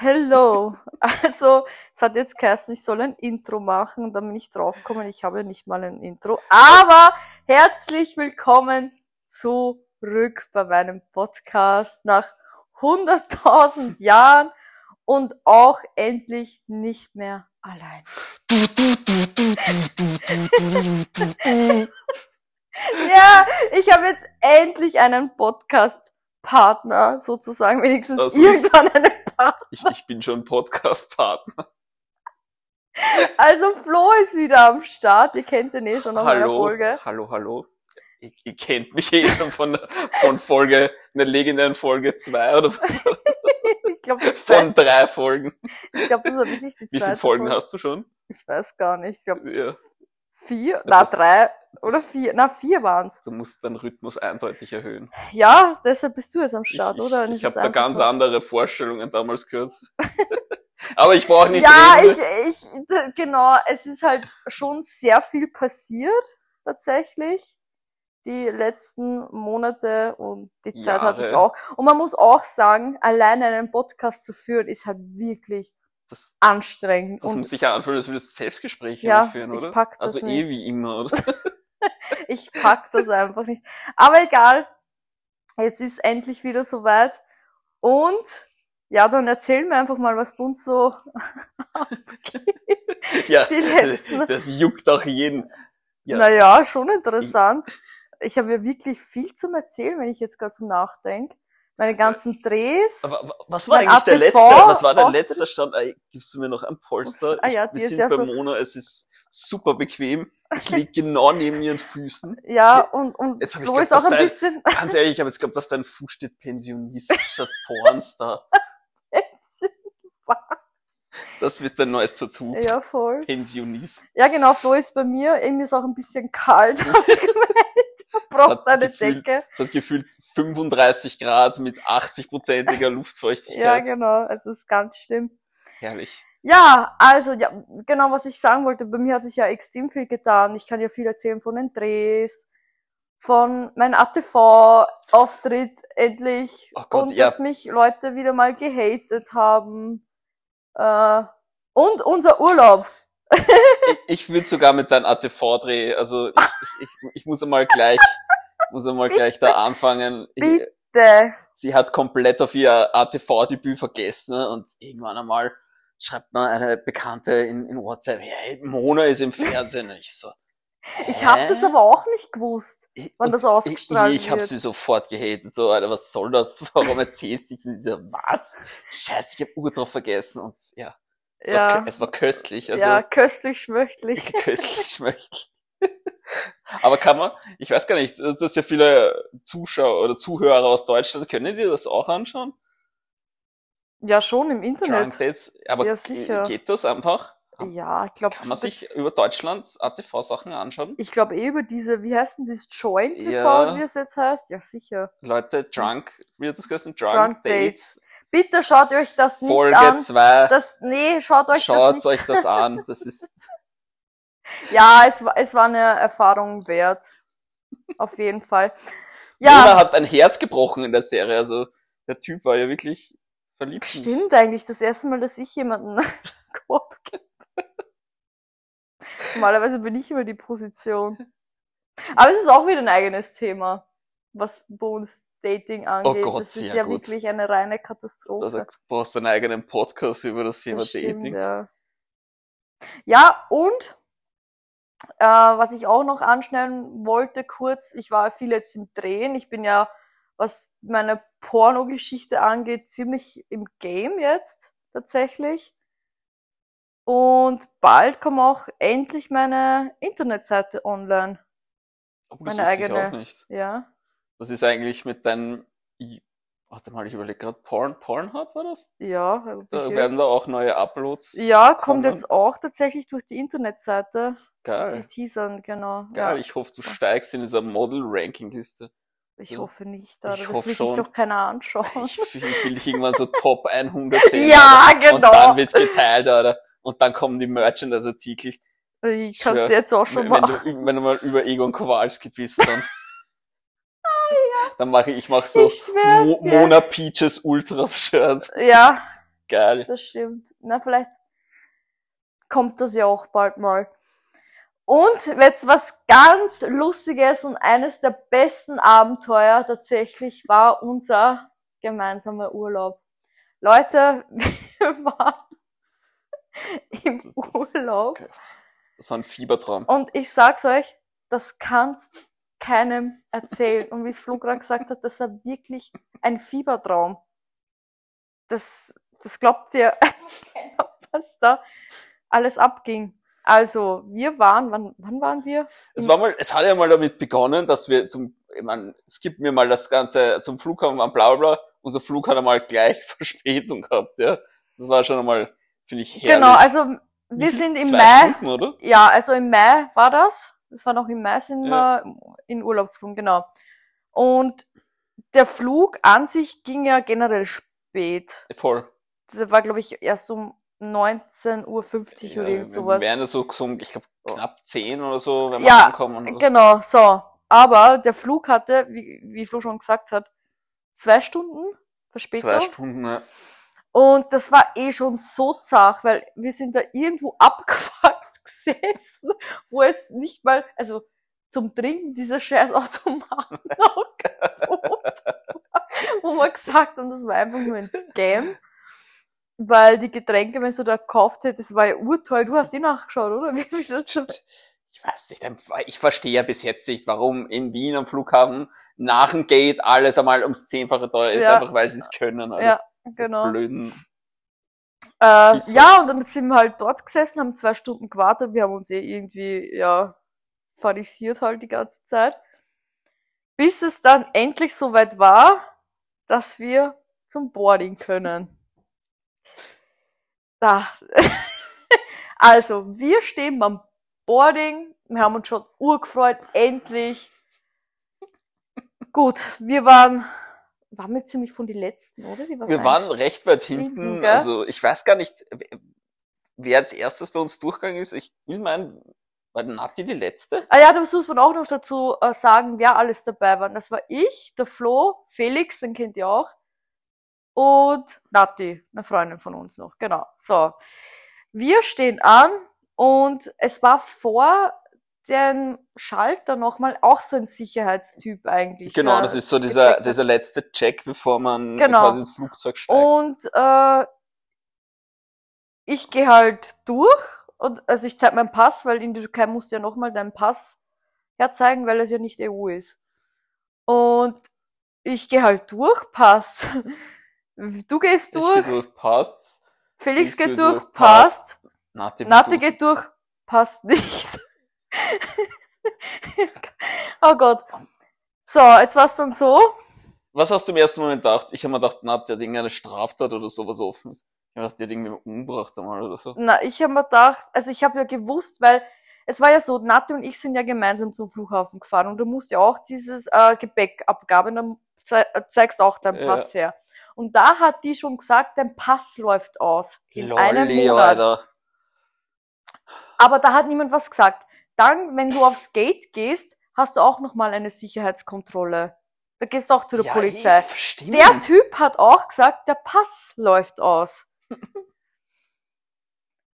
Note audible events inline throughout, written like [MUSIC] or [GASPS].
Hello. [LAUGHS] Also, es hat jetzt geheißen, ich soll ein Intro machen, dann bin ich draufgekommen, ich habe nicht mal ein Intro. Aber herzlich willkommen zurück bei meinem Podcast nach 100.000 Jahren und auch endlich nicht mehr allein. [LAUGHS] ja, ich habe jetzt endlich einen Podcast-Partner, sozusagen, wenigstens Also- irgendwann einen. Ich, ich bin schon Podcast-Partner. Also Flo ist wieder am Start, ihr kennt ihn eh schon aus Hallo, Folge. hallo, hallo. Ihr, ihr kennt mich eh schon von, von Folge, einer legendären Folge 2 oder was? [LAUGHS] Ich glaube, Von drei Folgen. ich glaub, das war wirklich die zweite Wie viele Folgen Folge. hast du schon? Ich weiß gar nicht. Ich glaube Ja, vier, na drei oder vier, na vier waren's. du musst deinen Rhythmus eindeutig erhöhen. Ja, deshalb bist du jetzt am Ich, Start, ich, oder? Und ich es habe da ganz nur- andere Vorstellungen damals gehört. [LAUGHS] Aber ich brauche nicht Ja, reden. ich, ich, d- genau, es ist halt schon sehr viel passiert, tatsächlich. Die letzten Monate und die Zeit hatte ich Jahre. auch. Und man muss auch sagen, alleine einen Podcast zu führen, ist halt wirklich Das, anstrengend. das und muss sich ja anfühlen, als würdest du Selbstgespräche Ja, führen, ich oder? pack das also eh nicht. wie immer, oder? [LAUGHS] ich pack das einfach nicht. Aber egal, jetzt ist endlich wieder soweit. Und ja, dann erzähl mir einfach mal, was bei uns so [LAUGHS] ja, das juckt auch jeden. Ja. Naja, schon interessant. Ich habe ja wirklich viel zum Erzählen, wenn ich jetzt gerade so nachdenke. Meine ganzen Drehs. Aber wa- was war eigentlich der letzte, was war der letzte Stand? Ey, gibst du mir noch ein Polster? Ah ja, ich, wir sind ja bei so- Mona, es ist super bequem. Ich [LAUGHS] lieg genau neben ihren Füßen. ja, und, und Jetzt Flo ist auch ein dein- bisschen [LAUGHS] Ganz ehrlich, ich habe jetzt geglaubt, auf deinem Fuß steht Pensionist statt [LAUGHS] Pornstar. Das wird dein neues Tattoo. ja, voll. Pensionist. Ja, genau, Flo ist bei mir. Irgendwie ist auch ein bisschen kalt. Braucht eine gefühlt- Decke. Es hat gefühlt 35 Grad mit 80-prozentiger [LAUGHS] Luftfeuchtigkeit. Ja, genau. Also es ist ganz schlimm. Herrlich. Ja, also ja, genau, was ich sagen wollte, bei mir hat sich ja extrem viel getan. Ich kann ja viel erzählen von den Drehs, von meinem ATV-Auftritt endlich Oh Gott, und ja. dass mich Leute wieder mal gehatet haben. Äh, und unser Urlaub. Ich, ich würde sogar mit deinem ATV-Dreh, also ich, ich, ich, ich muss einmal gleich, muss einmal gleich da anfangen. Ich, Bitte. sie hat komplett auf ihr ATV-Debüt vergessen und irgendwann einmal schreibt mir eine Bekannte in, in WhatsApp, hey, Mona ist im Fernsehen. Und ich so, Ich habe das aber auch nicht gewusst. Ich- wann das ausgestrahlt Ich, ich habe wird. sie sofort gehatet. So, Alter, was soll das? [LAUGHS] Warum erzählst du nichts? Und sie so, was? Scheiße, ich habe Uhr drauf vergessen. Und ja, es, war, Ja. kö- es war köstlich. Also ja, köstlich schmöchtlich. [LAUGHS] köstlich schmeckt. Aber kann man, ich weiß gar nicht, dass ja viele Zuschauer oder Zuhörer aus Deutschland, können die das auch anschauen? Ja, schon im Internet. Dates? Aber Ja, sicher. geht das einfach? Ja, ich glaube, Kann man sich über Deutschland ATV-Sachen anschauen? ich glaube eh über diese, wie heißt denn dieses Joint TV, Ja. wie es jetzt heißt? Ja, sicher. Leute, Drunk, wie hat das geheißen? Drunk, Drunk Dates, Bitte schaut euch das nicht Folge an. 2. Das, nee, schaut euch Schaut das nicht euch das an. Das ist, [LAUGHS] Ja, es war, es war eine Erfahrung wert. Auf jeden Fall. Ja, hat ein Herz gebrochen in der Serie. Also, der Typ war ja wirklich verliebt. stimmt eigentlich. Das erste Mal, dass ich jemanden [LAUGHS] Korb gebe. Normalerweise bin ich immer die Position. Aber es ist auch wieder ein eigenes Thema, was uns Dating angeht. Oh Gott, das ist ja gut. wirklich eine reine Also, Katastrophe. du brauchst einen eigenen Podcast über das Thema Das stimmt, Dating. Ja. ja, und äh, was ich auch noch anschneiden wollte, kurz, ich war viel jetzt im Drehen. Ich bin ja, was meine Pornogeschichte angeht, ziemlich im Game jetzt tatsächlich. Und bald kommt auch endlich meine Internetseite online. Oh, das Meine wusste ich eigene- auch nicht. Ja. Was ist eigentlich mit deinem, I- warte mal, ich überlege gerade, Porn, Pornhub war das? Ja, Da werden da auch neue Uploads. ja, kommt kommen. jetzt auch tatsächlich durch die Internetseite. Die Geil. teasern, genau. Geil. Ja. Ich hoffe, du steigst in dieser Model-Ranking-Liste. Ich Ja. hoffe nicht, aber Ich das will schon. sich doch keiner anschauen. Ich, ich will dich irgendwann so [LAUGHS] Top 100 sehen. Ja. Und genau. dann wird geteilt, Alter. Und dann kommen die Merchandise-Artikel. Ich kann es jetzt auch schon wenn, machen. wenn, du, wenn du mal über Egon Kowalski bist, dann, [LAUGHS] dann mache ich, ich mache so Ich Mo dir. Mona Peaches Ultras Shirt. Ja, Geil. Das stimmt. Na, vielleicht kommt das ja auch bald mal. Und jetzt was ganz Lustiges und eines der besten Abenteuer tatsächlich war unser gemeinsamer Urlaub. Leute, [LAUGHS] wir waren im Urlaub Das war ein Fiebertraum. und ich sag's euch, das kannst keinem erzählen. Und wie es Flo gerade gesagt hat, das war wirklich ein Fiebertraum. Das, das glaubt ihr [LAUGHS] was da alles abging. Also, wir waren, wann, wann waren wir? Es war mal, es hat ja mal damit begonnen, dass wir zum, ich meine, skip mir mal das Ganze zum Flughafen waren, bla bla bla. Unser Flug hat einmal gleich [LAUGHS] Verspätung gehabt, ja. Das war schon einmal, finde ich, herrlich. Genau, also wir sind im Zwei Mai, Stunden, oder? ja, also im Mai war das. Das war noch im Mai sind Ja. wir in Urlaub geflogen, genau. Und der Flug an sich ging ja generell spät. Voll. Das war, glaube ich, erst um 19.50 Uhr oder irgend wir sowas. wären ja so gesungen, ich glaube, knapp zehn oder so, wenn wir Ja, ankommen. Oder? Genau, so. Aber der Flug hatte, wie, wie Flo schon gesagt hat, zwei Stunden Verspätung. Zwei Stunden, ja. Und das war eh schon so zart, weil wir sind da irgendwo [LAUGHS] abgefuckt gesessen, wo es nicht mal, also zum Trinken dieser scheiß Automaten [LAUGHS] noch wo wir gesagt haben, das war einfach nur ein Scam. Weil die Getränke, wenn du da gekauft hättest, war ja urteuer. Du hast eh nachgeschaut, oder? Wie das so Ich weiß nicht, ich verstehe ja bis jetzt nicht, warum in Wien am Flughafen nach dem Gate alles einmal ums Zehnfache teuer ist, Ja. einfach weil sie es können. Alter. Ja, genau. Blöden. Äh, ja, und dann sind wir halt dort gesessen, haben zwei Stunden gewartet. Wir haben uns eh irgendwie, ja, pharisiert halt die ganze Zeit. Bis es dann endlich soweit war, dass wir zum Boarding können. Da. [LAUGHS] also, wir stehen beim Boarding. Wir haben uns schon urgefreut, endlich. Gut, wir waren, waren wir ziemlich von den Letzten, oder? Wir waren recht weit Hinten, hinten, also ich weiß gar nicht, wer als erstes bei uns durchgegangen ist. Ich will meinen, war Nati die letzte? Ah ja, das muss man auch noch dazu äh, sagen, wer alles dabei war. Das war ich, der Flo, Felix, den kennt ihr auch, und Nati, eine Freundin von uns noch. Genau. So. Wir stehen an und es war vor den Schalter nochmal auch so ein Sicherheitstyp eigentlich. Genau, das ist so dieser, dieser letzte Check, bevor man Genau. quasi ins Flugzeug steigt. Und äh, ich gehe halt durch und also ich zeige meinen Pass, weil in der Türkei musst du ja nochmal deinen Pass herzeigen, weil es ja nicht EU ist. Und ich gehe halt durch, Pass. [LAUGHS] Du gehst Ich durch, geh durch, passt. Felix geht du durch, durch, passt. Nati, geht Nati durch. geht durch, passt nicht. [LAUGHS] oh Gott. So, jetzt war's dann so. Was hast du im ersten Moment gedacht? Ich habe mir gedacht, Nati hat irgendeine Straftat oder sowas offen. Ich habe gedacht, die hat irgendwie umgebracht einmal oder so. Na, ich habe mir gedacht, also ich habe ja gewusst, weil es war ja so, Nati und ich sind ja gemeinsam zum Flughafen gefahren und du musst ja auch dieses äh, Gepäckabgabe, dann zei äh, zeigst auch deinen Ja. Pass her. Und da hat die schon gesagt, dein Pass läuft aus in einem Lolli, Monat. Alter. Aber da hat niemand was gesagt. Dann, wenn du aufs Gate gehst, hast du auch nochmal eine Sicherheitskontrolle. Da gehst du auch zu der Ja, Polizei. stimmt. Der Typ hat auch gesagt, der Pass läuft aus. [LAUGHS]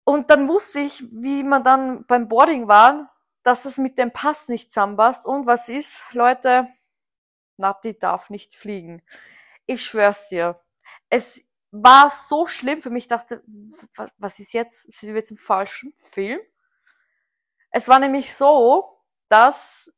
Und dann wusste ich, wie man dann beim Boarding war, dass es mit dem Pass nicht zusammenpasst. Und was ist, Leute? Nati darf nicht fliegen. Ich schwör's dir. Es war so schlimm für mich. Ich dachte, wa- was ist jetzt? Sind wir jetzt im falschen Film? Es war nämlich so, dass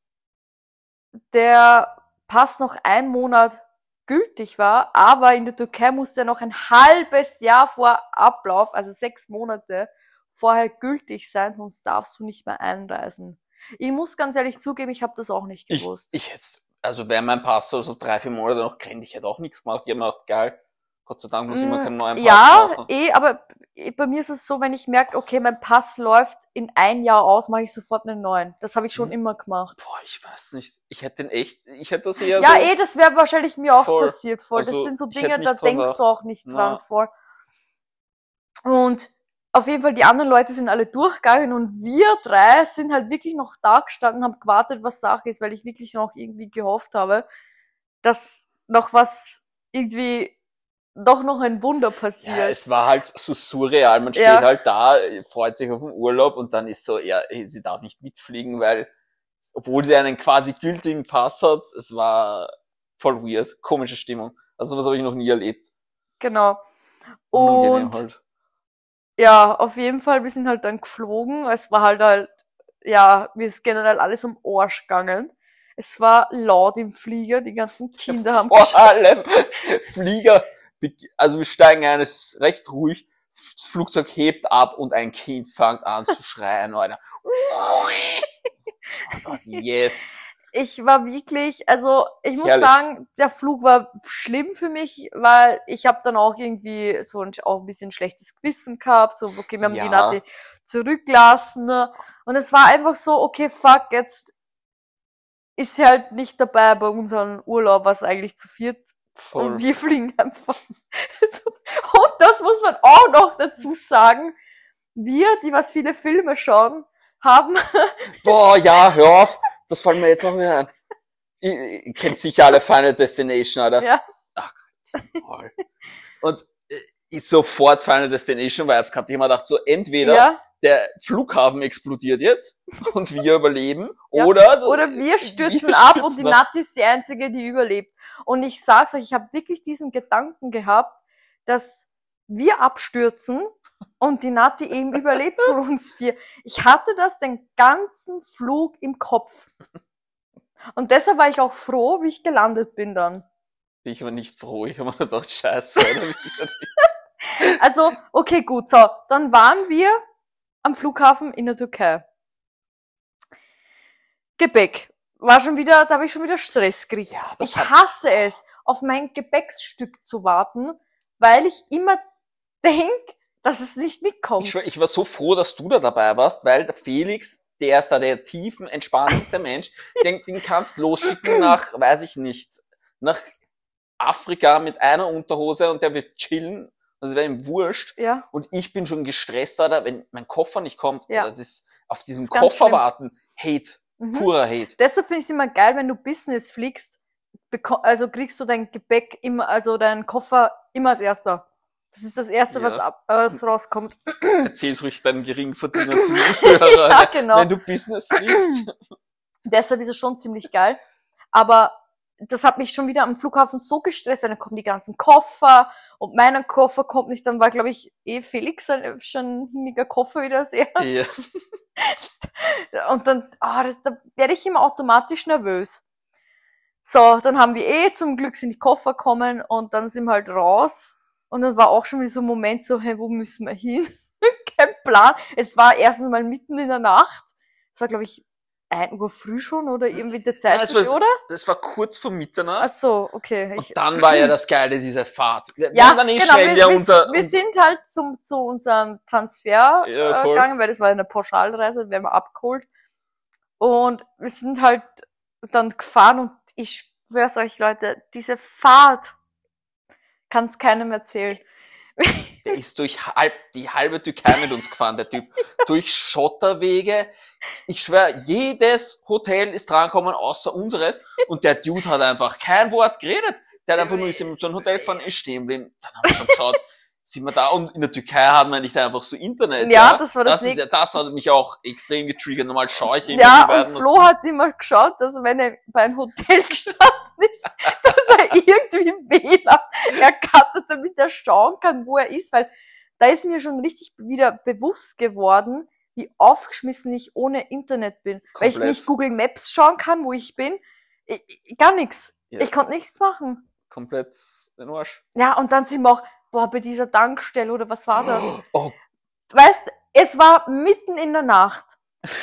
der Pass noch ein Monat gültig war, aber in der Türkei musste er noch ein halbes Jahr vor Ablauf, also sechs Monate vorher gültig sein, sonst darfst du nicht mehr einreisen. Ich muss ganz ehrlich zugeben, ich habe das auch nicht Ich, gewusst. ich jetzt, also wäre mein Pass so, so drei, vier Monate noch kennt, ich hätte auch nichts gemacht. Ich habe mir gedacht, geil, Gott sei Dank muss ich Mm, keinen neuen Pass ja, machen. eh, aber bei mir ist es so, wenn ich merke, okay, mein Pass läuft in ein Jahr aus, mache ich sofort einen neuen. Das habe ich schon Mhm. immer gemacht. Boah, ich weiß nicht. Ich hätte den echt, ich hätte das eher Ja, so. eh, das wäre wahrscheinlich mir auch Voll. passiert voll. das Also, sind so Dinge, da denkst du gedacht. auch nicht Na. dran voll. Und auf jeden Fall, die anderen Leute sind alle durchgegangen und wir drei sind halt wirklich noch da gestanden, haben gewartet, was Sache ist, weil ich wirklich noch irgendwie gehofft habe, dass noch was irgendwie doch noch ein Wunder passiert. Ja, es war halt so surreal. Man steht Ja. halt da, freut sich auf den Urlaub und dann ist so, ja, sie darf nicht mitfliegen, weil, obwohl sie einen quasi gültigen Pass hat, es war voll weird, komische Stimmung. Also was habe ich noch nie erlebt. genau. Und halt. ja, auf jeden Fall, wir sind halt dann geflogen. Es war halt halt, ja, mir ist generell alles um Arsch gegangen. Es war laut im Flieger, die ganzen Kinder haben Vor allem Flieger, also wir steigen ein, es ist recht ruhig, das Flugzeug hebt ab und ein Kind fängt an zu schreien, Alter. Dachte, yes. ich war wirklich, also ich muss Herrlich. sagen, der Flug war schlimm für mich, weil ich habe dann auch irgendwie so ein, auch ein bisschen schlechtes Gewissen gehabt, so okay, wir haben Ja. die Nati zurücklassen ne? und es war einfach so, okay, fuck, jetzt ist sie halt nicht dabei bei unserem Urlaub, was eigentlich zu viert Voll. und wir fliegen einfach. [LAUGHS] und das muss man auch noch dazu sagen, wir, die was viele Filme schauen, haben [LAUGHS] Boah, ja, hör auf. Das fällt mir jetzt auch wieder ein. Ihr, ihr kennt sicher alle Final Destination, Alter. ja, Voll. Und äh, ich sofort Final Destination Vibes gehabt. Ich hab mir gedacht, so entweder ja, der Flughafen explodiert jetzt und wir überleben Ja. oder Oder wir stürzen wir ab und stürzen die Nati ist die Einzige, die überlebt. Und ich sag's euch, ich habe wirklich diesen Gedanken gehabt, dass wir abstürzen und die Nati eben [LAUGHS] überlebt von uns vier. Ich hatte das den ganzen Flug im Kopf. Und deshalb war ich auch froh, wie ich gelandet bin dann. Ich war nicht froh. Ich habe mir gedacht, scheiße. [LAUGHS] Also, okay, gut, so. Dann waren wir am Flughafen in der Türkei. Gepäck. War schon wieder, da habe ich schon wieder Stress gekriegt. Ja, ich hasse es, auf mein Gepäckstück zu warten, weil ich immer denk, dass es nicht mitkommt. ich, war, ich war so froh, dass du da dabei warst, weil der Felix, der ist da der tiefen, entspannteste [LAUGHS] Mensch, den, den kannst losschicken nach, weiß ich nicht, nach Afrika mit einer Unterhose und der wird chillen. Das wäre ihm wurscht. ja, Und ich bin schon gestresst, Alter, wenn mein Koffer nicht kommt. Ja. Das ist auf diesen Das Koffer warten. Hate. Mhm. Purer Hate. Deshalb finde ich es immer geil, wenn du Business fliegst, also kriegst du dein Gepäck immer, also deinen Koffer immer als erster. Das ist das erste, Ja. was, ab, was rauskommt. [CLEARS THROAT] Erzähl's ruhig deinen Geringverdiener Zuhörer. [LAUGHS] ja, genau. [LAUGHS] Wenn du Business fliegst. [CLEARS THROAT] Deshalb ist es schon ziemlich geil. Aber das hat mich schon wieder am Flughafen so gestresst, weil dann kommen die ganzen Koffer und mein Koffer kommt nicht. Dann war, glaube ich, eh Felix ein schon hinniger Koffer wieder sehr. ja. [LAUGHS] Und dann, ah, das, da werde ich immer automatisch nervös. So, dann haben wir eh zum Glück sind die Koffer kommen und dann sind wir halt raus. Und dann war auch schon wieder so ein Moment so, hey, wo müssen wir hin? [LAUGHS] Kein Plan. Es war erstens mal mitten in der Nacht. Es war, glaube ich, ein Uhr früh schon oder irgendwie der Zeit, Nein, war- oder? Das war kurz vor Mitternacht. Ach so, okay. Und Ich, dann war ja das Geile, diese Fahrt. Ja, dann eh genau. Wir, ja wir, unser, wir sind halt zum, zu unserem Transfer Ja, äh, gegangen, weil das war eine Pauschalreise, werden wir abgeholt. Und wir sind halt dann gefahren und ich schwör's euch, Leute, diese Fahrt kann's keinem erzählen. Der ist durch halb, die halbe Türkei mit uns gefahren, der Typ. durch Schotterwege. Ich schwör, jedes Hotel ist drangekommen, außer unseres. Und der Dude hat einfach kein Wort geredet. Der hat einfach nur ist in so ein Hotel gefahren, ist stehen geblieben. Dann haben wir schon geschaut, sind wir da? Und in der Türkei hat man nicht einfach so Internet. Ja, das war das Das, ist ja, das hat mich auch extrem getriggert. Normal schaue ich immer Ja, und. Flo hat immer geschaut, dass wenn er bei einem Hotel [LAUGHS] gestanden ist, [LAUGHS] dass er irgendwie WLAN erkannt, damit er schauen kann, wo er ist, weil da ist mir schon richtig wieder bewusst geworden, wie aufgeschmissen ich ohne Internet bin. Weil ich Komplett. nicht Google Maps schauen kann, wo ich bin. Ich, ich, gar nichts. Ja. Ich konnte nichts machen. komplett den Arsch. Ja, und dann sind wir auch, boah, bei dieser Tankstelle oder was war das? [GASPS] Oh, Weißt, es war mitten in der Nacht.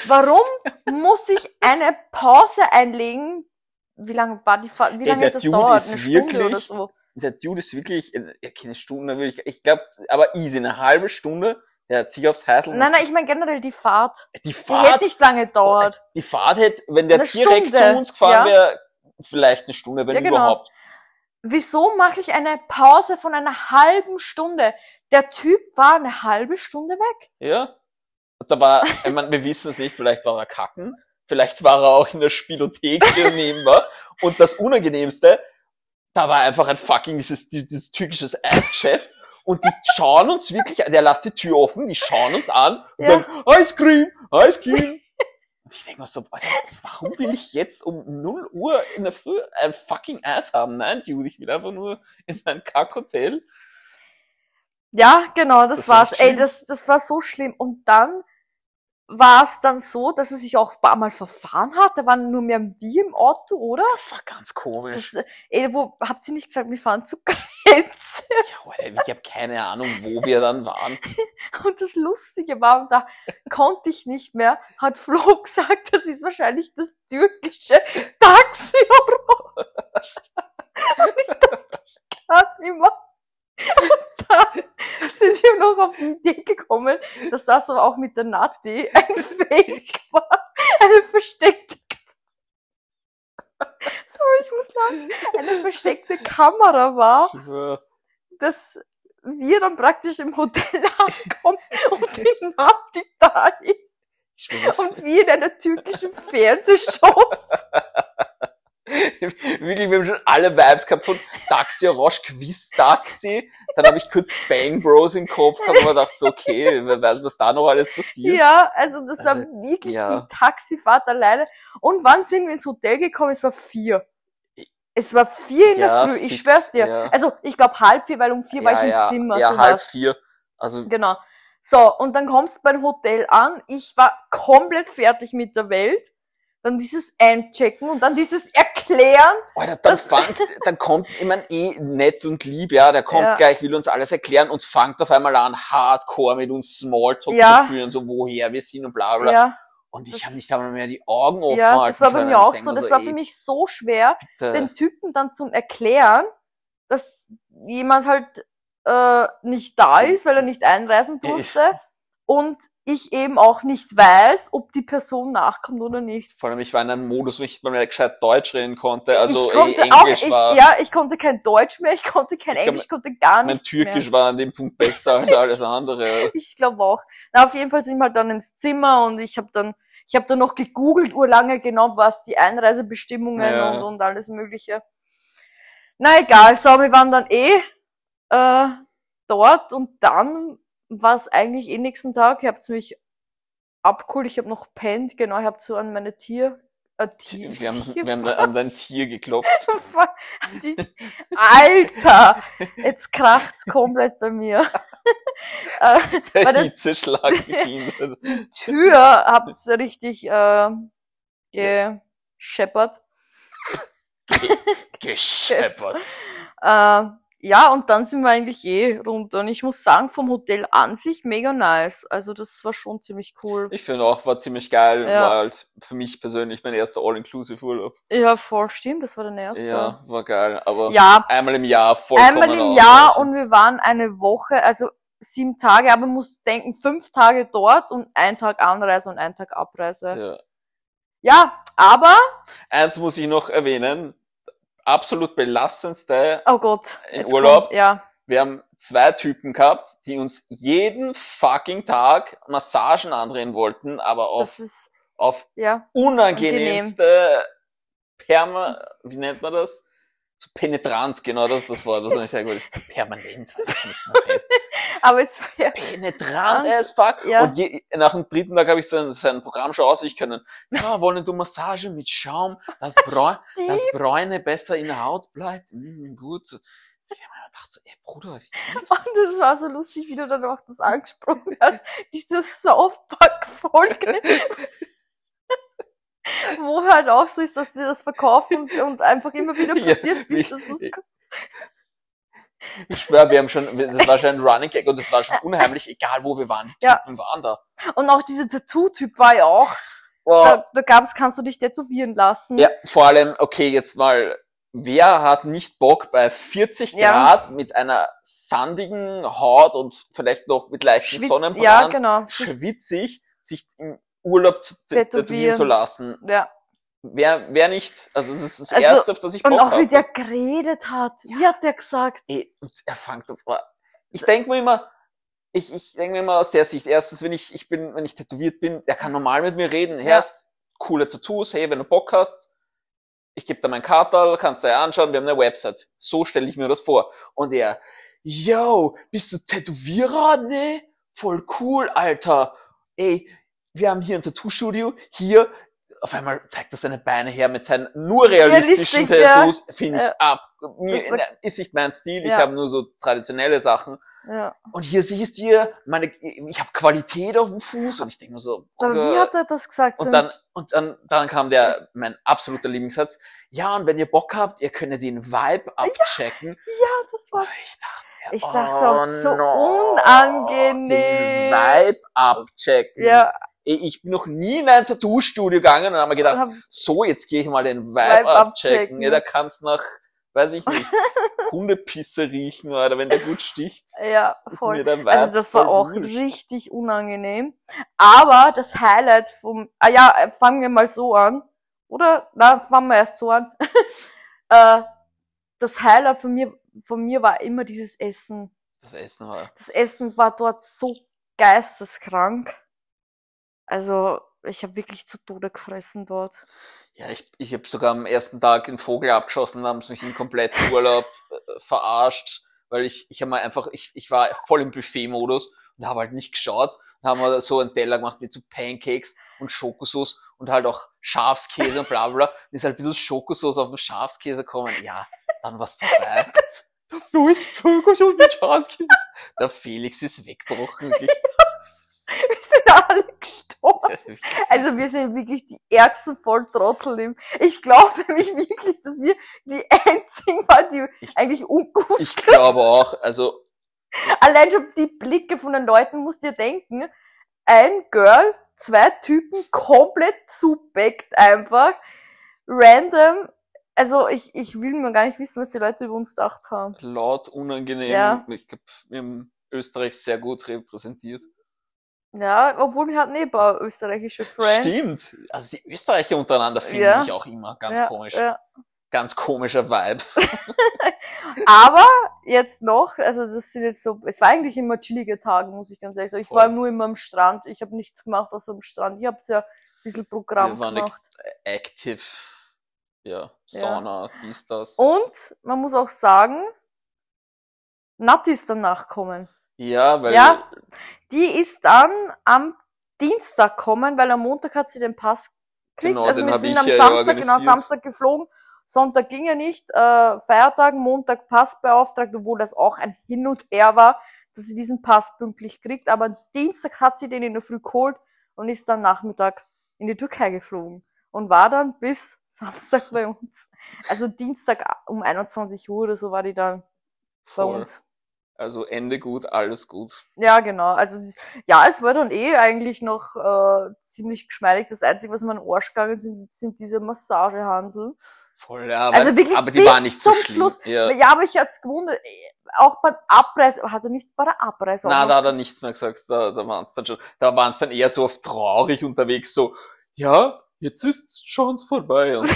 Warum [LAUGHS] muss ich eine Pause einlegen? Wie lange war die Fahrt? Wie Ey, lange hat das Dude dauert? ist Eine Stunde wirklich- oder so? der Dude ist wirklich, äh, ja, keine Stunde, würde ich, ich glaube, aber easy, eine halbe Stunde, der hat sich aufs Heißel. Nein, nein, ich meine generell die Fahrt. die Die Fahrt, hätte nicht lange gedauert. die Fahrt hätte, wenn der Eine direkt Stunde, zu uns gefahren ja. wäre, vielleicht eine Stunde, wenn Ja, genau. überhaupt. Wieso mache ich eine Pause von einer halben Stunde? Der Typ war eine halbe Stunde weg. Ja. Da war, ich meine, wir wissen es nicht, vielleicht war er kacken, vielleicht war er auch in der Spielothek, war. [LAUGHS] Und das Unangenehmste, da war einfach ein fucking dieses, dieses türkisches Eisgeschäft und die schauen uns wirklich, der lässt die Tür offen, die schauen uns an und Ja. sagen, Ice Cream, Ice Cream. Und ich denke mir so, Alter, warum will ich jetzt um 0 Uhr in der Früh ein fucking Eis haben? Nein, Dude, ich will einfach nur in mein Kackhotel. Ja, genau, das, Das war war's. echt Ey, das, das war so schlimm. Und dann war es dann so, dass er sich auch ein paar Mal verfahren hat. Da waren nur mehr wir im Auto, oder? Das war ganz komisch. Das, äh, ey, wo, habt ihr nicht gesagt, wir fahren zu Grenze? [LAUGHS] ja, Alter, ich habe keine Ahnung, wo wir dann waren. [LAUGHS] Und das Lustige war, und da konnte ich nicht mehr, hat Flo [LAUGHS] gesagt, das ist wahrscheinlich das türkische Taxi. Und ich dachte, ich kann nicht mehr. Und [LAUGHS] sind wir noch auf die Idee gekommen, dass das aber auch mit der Nati ein [LAUGHS] Fake war. Eine versteckte [LAUGHS] Sorry, ich muss lachen. Eine versteckte Kamera war dass wir dann praktisch im Hotel ankommen und die Nati da ist und wir in einer türkischen Fernsehshow. [LAUGHS] Wirklich, wir haben schon alle Vibes gehabt von Taxi Orange, Quiz Taxi. Dann habe ich kurz Bang Bros im Kopf gehabt und mir gedacht, so, okay, wer weiß, was da noch alles passiert. Ja, also das war Also, wirklich ja. die Taxifahrt alleine. Und wann sind wir ins Hotel gekommen? Es war vier. Es war vier in Ja, der Früh, ich fix, schwör's dir. ja. Also ich glaube halb vier, weil um vier war ich im ja, Zimmer. Ja, so halb was. vier. Also, Genau. So, und dann kommst du beim Hotel an. Ich war komplett fertig mit der Welt. Dann dieses Einchecken und dann dieses Erklären. Alter, dann fangt, dann kommt, ich mein, eh nett und lieb, ja, der kommt Ja. gleich, will uns alles erklären und fangt auf einmal an, hardcore mit uns Smalltalk Ja. zu führen, so woher wir sind und bla bla. Ja, Und ich habe nicht einmal mehr die Augen offen ja, das war bei mir Ich auch so. Das war ey, für mich so schwer, bitte. den Typen dann zum Erklären, dass jemand halt äh, nicht da ist, weil er nicht einreisen durfte. Und ich eben auch nicht weiß, ob die Person nachkommt oder nicht. Vor allem, ich war in einem Modus, wo ich nicht mal mehr gescheit Deutsch reden konnte. Also ich konnte eh, auch, Englisch ich, war, ja, ich konnte kein Deutsch mehr, ich konnte kein Ich Englisch, ich konnte gar mein nichts Türkisch war an dem Punkt besser als [LAUGHS] alles andere. mehr. Ich glaube auch. Na, auf jeden Fall sind wir halt dann ins Zimmer und ich habe dann, ich habe dann noch gegoogelt, urlange genau, was die Einreisebestimmungen Ja. und, und alles mögliche. Na egal, so, wir waren dann eh äh, dort und dann war es eigentlich eh nächsten Tag. Ihr habt mich abgeholt, ich habe noch pennt, genau, ich habe so an meine Tier, äh, Tier, Wir haben, Tier- wir haben an dein Tier geklopft. [LAUGHS] Alter, jetzt kracht's komplett bei mir. [LAUGHS] äh, Der der- Hitzeschlag beginnt. Tür habt's richtig äh, gescheppert. Gescheppert. [LAUGHS] Äh, ja, und dann sind wir eigentlich eh runter. Und ich muss sagen, vom Hotel an sich mega nice. Also das war schon ziemlich cool. Ich finde auch, war ziemlich geil. Ja. War halt für mich persönlich mein erster All-Inclusive-Urlaub. Ja, voll stimmt, das war der erste. Ja, war geil. Aber ja einmal im Jahr vollkommen einmal im Jahr und wir waren eine Woche, also sieben Tage, aber man muss denken, fünf Tage dort und ein Tag Anreise und ein Tag Abreise. Ja. Ja, aber, Eins muss ich noch erwähnen. Absolut belastendste oh Gott. In Urlaub? Kommt, ja, Wir haben zwei Typen gehabt, die uns jeden fucking Tag Massagen andrehen wollten, aber auf, das ist, auf ja, unangenehmste Perma, wie nennt man das? So penetrant, genau das ist das Wort, das ist nicht sehr gut. ist. Permanent, [LAUGHS] aber es wäre, Penetrant as fuck. Ja. Und je, nach dem dritten Tag habe ich sein, sein Programm schon auswendig können. Ja, wollen du Massage mit Schaum, dass, [LAUGHS] Bräu dass Bräune besser in der Haut bleibt? Mm, gut. Ich habe mir gedacht so, ey Bruder, ich das und das war so lustig, wie du dann auch das angesprochen hast, diese Softpack-Folge. [LAUGHS] [LAUGHS] Wo halt auch so ist, dass sie das verkaufen und, einfach immer wieder [LAUGHS] Ja, passiert, bis ich- das ist. Ich schwör, wir haben schon, das war schon ein Running Gag und das war schon unheimlich, egal wo wir waren. Die Ja. Typen waren da. Und auch dieser Tattoo-Typ war ja auch, Oh, da, da gab's, kannst du dich tätowieren lassen. ja, vor allem, okay, jetzt mal, wer hat nicht Bock bei 40 Ja. Grad mit einer sandigen Haut und vielleicht noch mit leichten Schwitz- Sonnenbrand, ja, genau. schwitzig, sich im Urlaub zu tä- Tätowieren. tätowieren zu lassen? Ja. Wer, wer nicht? Also, das ist das Also, Erste, auf das ich Bock Und auch wie habe. der geredet hat. Wie hat der gesagt? Eh, und er fängt auf. Ich denke mir immer, ich, ich denke mir immer aus der Sicht, erstens, wenn ich, ich bin, wenn ich tätowiert bin, der kann normal mit mir reden. Ja. Erst coole Tattoos, hey, wenn du Bock hast. ich gebe da mein Kartal, kannst du dir anschauen, wir haben eine Website. So stelle ich mir das vor. Und er, yo, bist du Tätowierer? Nee, voll cool, Alter. Ey, wir haben hier ein Tattoo-Studio, hier, auf einmal zeigt er seine Beine her mit seinen nur realistischen Realistisch, ja. Tattoos, finde ich Ja. ab. Das war- Ist nicht mein Stil, ich Ja. habe nur so traditionelle Sachen. Ja. Und hier siehst du, meine, ich habe Qualität auf dem Fuß und ich denke mir so, Aber wie Bruder, hat er das gesagt? und dann, und dann, dann kam der, mein absoluter Lieblingssatz. Ja, und wenn ihr Bock habt, ihr könnt den Vibe abchecken. ja, das war. Und ich dachte, mir, Ich dachte auch, so no, unangenehm. Den Vibe abchecken. Ja, Ich bin noch nie in ein Tattoo-Studio gegangen und habe mir gedacht, hab, so, jetzt gehe ich mal den Vibe, abchecken. Ja, da kannst nach, weiß ich nicht, [LAUGHS] Hundepisse riechen oder wenn der gut sticht. ja, ist voll. mir der Vibe Also das war auch wurscht. richtig unangenehm. Aber das Highlight vom, ah ja, äh, fangen wir mal so an. Oder? Na, fangen wir erst so an. [LAUGHS] äh, das Highlight von mir, von mir war immer dieses Essen. Das Essen war. Das Essen war dort so geisteskrank. Also, ich habe wirklich zu Tode gefressen dort. Ja, ich, ich habe sogar am ersten Tag einen Vogel abgeschossen, haben sie mich im kompletten Urlaub äh, verarscht, weil ich, ich habe mal einfach, ich, ich war voll im Buffet-Modus und habe halt nicht geschaut und haben wir so einen Teller gemacht mit so Pancakes und Schokosauce und halt auch Schafskäse und bla bla. Und ist halt ein bisschen Schokosauce auf den Schafskäse gekommen. Ja, dann war's vorbei. [LAUGHS] Ist Schokosauce mit Schafskäse. Der Felix ist weggebrochen. Wirklich. [LAUGHS] [LAUGHS] Wir sind alle gestorben. Also wir sind wirklich die ärgsten Volltrottel im. Ich glaube [LAUGHS] nämlich wirklich, dass wir die einzigen waren, die Ich- eigentlich ungut Ich glaube auch, also [LAUGHS] Allein schon die Blicke von den Leuten musst dir denken. Ein Girl, zwei Typen, komplett zubeckt einfach. Random. Also ich, ich will mir gar nicht wissen, was die Leute über uns gedacht haben. laut, unangenehm. Ja. Ich glaube, wir haben Österreich sehr gut repräsentiert. Ja, obwohl wir hatten eh ein paar österreichische Friends. Stimmt. Also die Österreicher untereinander finden Ja. sich auch immer ganz ja, komisch. Ja. Ganz komischer Vibe. [LAUGHS] Aber jetzt noch, also das sind jetzt so, es war eigentlich immer chillige Tage, muss ich ganz ehrlich sagen. Ich Voll. war nur immer am Strand. Ich habe nichts gemacht außer am Strand. Ihr habt ja ein bisschen Programm Wir waren gemacht. Active. Ja, Sauna, dies, das. Und man muss auch sagen, Nati ist danach gekommen. Ja, weil Ja. Die ist dann am Dienstag gekommen, weil am Montag hat sie den Pass gekriegt. Genau, also wir sind am ja Samstag, genau. Samstag geflogen. Sonntag ging er nicht, äh, Feiertag, Montag Pass beauftragt, obwohl das auch ein Hin und Her war, dass sie diesen Pass pünktlich kriegt. Aber am Dienstag hat sie den in der Früh geholt und ist dann Nachmittag in die Türkei geflogen. Und war dann bis [LAUGHS] Samstag bei uns. Also Dienstag um 21 Uhr oder so war die dann bei voll. uns. Also Ende gut, alles gut. Ja, genau. Also es ja, es war dann eh eigentlich noch äh, ziemlich geschmeidig. Das Einzige, was mir an den Arsch gegangen sind, sind diese Massagehandel. Voll, ja, aber, Also wirklich aber die bis war nicht so zum schlimm. Schluss. Ja. Ja, aber ich hat's gewundert, eh, auch beim Abreise, hat er nichts bei der Abreise Na, da hat er nichts mehr gesagt. Da, da waren es dann schon, da waren es dann eher so oft traurig unterwegs, so, ja, jetzt ist schon's vorbei. Und